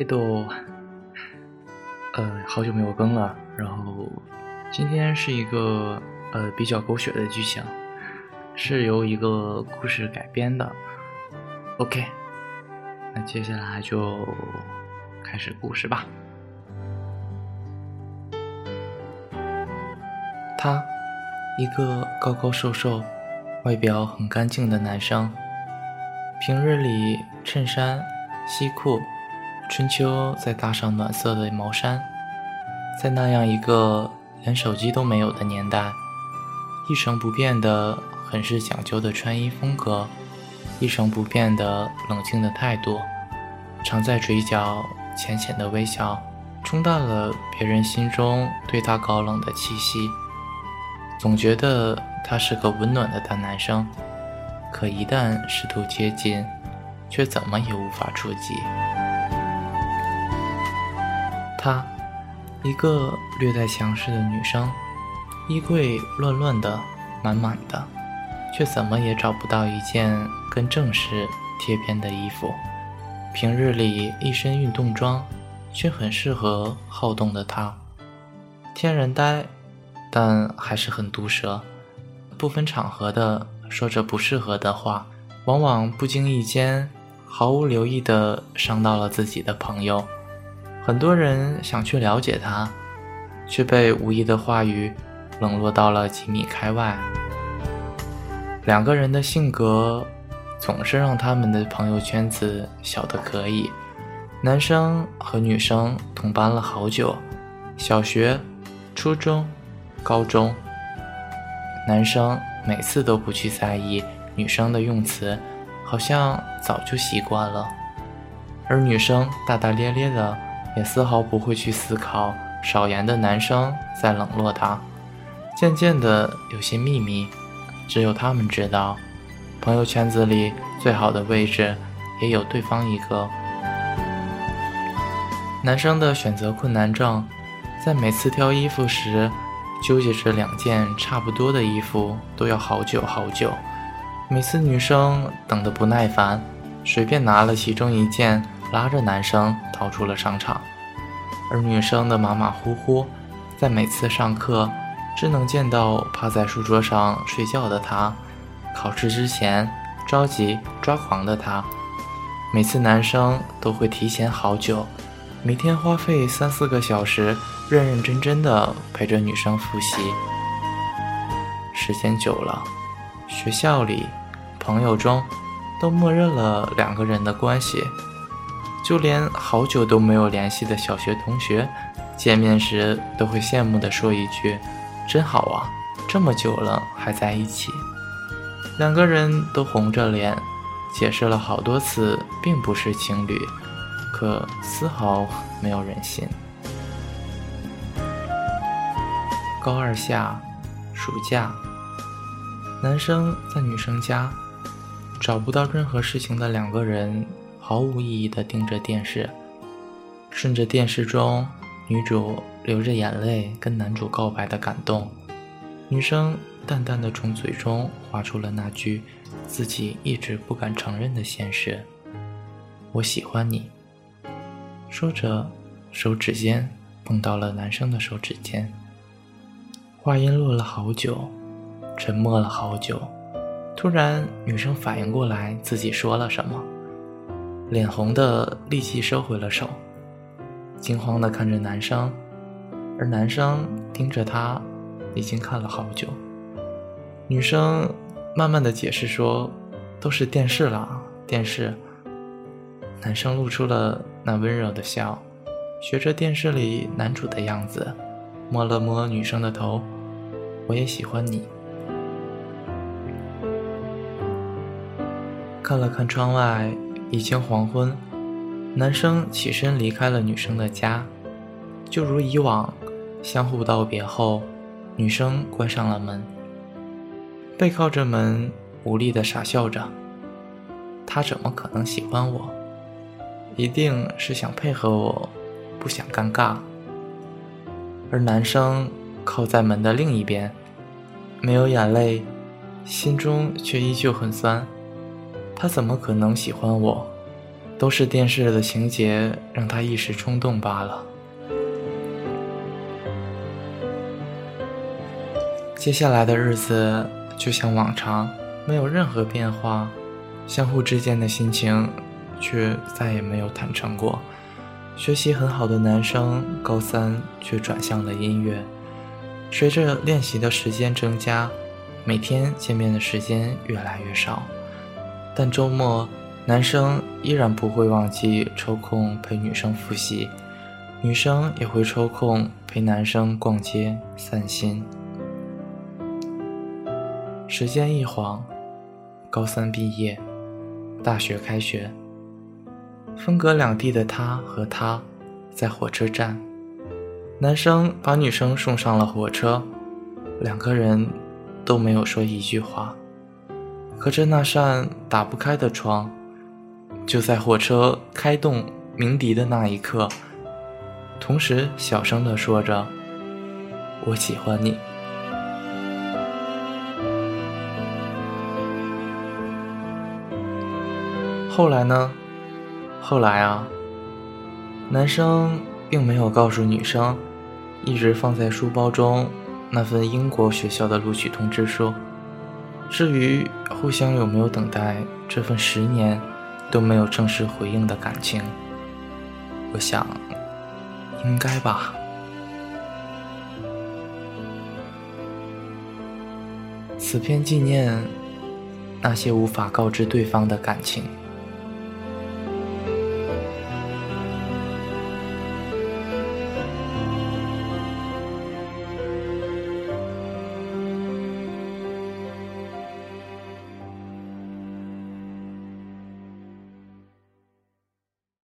哎都，呃，好久没有更了。然后今天是一个呃比较狗血的剧情，是由一个故事改编的。OK，那接下来就开始故事吧。他，一个高高瘦瘦、外表很干净的男生，平日里衬衫、西裤。春秋再搭上暖色的毛衫，在那样一个连手机都没有的年代，一成不变的很是讲究的穿衣风格，一成不变的冷静的态度，常在嘴角浅浅的微笑，冲淡了别人心中对他高冷的气息。总觉得他是个温暖的大男生，可一旦试图接近，却怎么也无法触及。她，一个略带强势的女生，衣柜乱乱的，满满的，却怎么也找不到一件跟正式贴边的衣服。平日里一身运动装，却很适合好动的她。天然呆，但还是很毒舌，不分场合的说着不适合的话，往往不经意间毫无留意的伤到了自己的朋友。很多人想去了解他，却被无意的话语冷落到了几米开外。两个人的性格总是让他们的朋友圈子小得可以。男生和女生同班了好久，小学、初中、高中。男生每次都不去在意女生的用词，好像早就习惯了，而女生大大咧咧的。也丝毫不会去思考少言的男生在冷落她，渐渐的有些秘密，只有他们知道。朋友圈子里最好的位置也有对方一个。男生的选择困难症，在每次挑衣服时，纠结着两件差不多的衣服都要好久好久。每次女生等得不耐烦，随便拿了其中一件。拉着男生逃出了商场，而女生的马马虎虎，在每次上课只能见到趴在书桌上睡觉的他，考试之前着急抓狂的他，每次男生都会提前好久，每天花费三四个小时，认认真真的陪着女生复习。时间久了，学校里、朋友中，都默认了两个人的关系。就连好久都没有联系的小学同学，见面时都会羡慕地说一句：“真好啊，这么久了还在一起。”两个人都红着脸，解释了好多次，并不是情侣，可丝毫没有人信。高二下，暑假，男生在女生家，找不到任何事情的两个人。毫无意义地盯着电视，顺着电视中女主流着眼泪跟男主告白的感动，女生淡淡的从嘴中划出了那句自己一直不敢承认的现实：“我喜欢你。”说着，手指尖碰到了男生的手指尖。话音落了好久，沉默了好久，突然女生反应过来自己说了什么。脸红的立即收回了手，惊慌的看着男生，而男生盯着她，已经看了好久。女生慢慢的解释说：“都是电视了，电视。”男生露出了那温柔的笑，学着电视里男主的样子，摸了摸女生的头：“我也喜欢你。”看了看窗外。已经黄昏，男生起身离开了女生的家，就如以往，相互道别后，女生关上了门，背靠着门，无力的傻笑着。他怎么可能喜欢我？一定是想配合我，不想尴尬。而男生靠在门的另一边，没有眼泪，心中却依旧很酸。他怎么可能喜欢我？都是电视的情节让他一时冲动罢了。接下来的日子就像往常，没有任何变化，相互之间的心情却再也没有坦诚过。学习很好的男生，高三却转向了音乐。随着练习的时间增加，每天见面的时间越来越少，但周末。男生依然不会忘记抽空陪女生复习，女生也会抽空陪男生逛街散心。时间一晃，高三毕业，大学开学。分隔两地的他和她，在火车站，男生把女生送上了火车，两个人都没有说一句话，可着那扇打不开的窗。就在火车开动鸣笛的那一刻，同时小声地说着：“我喜欢你。”后来呢？后来啊，男生并没有告诉女生，一直放在书包中那份英国学校的录取通知书。至于互相有没有等待这份十年。都没有正式回应的感情，我想，应该吧。此篇纪念那些无法告知对方的感情。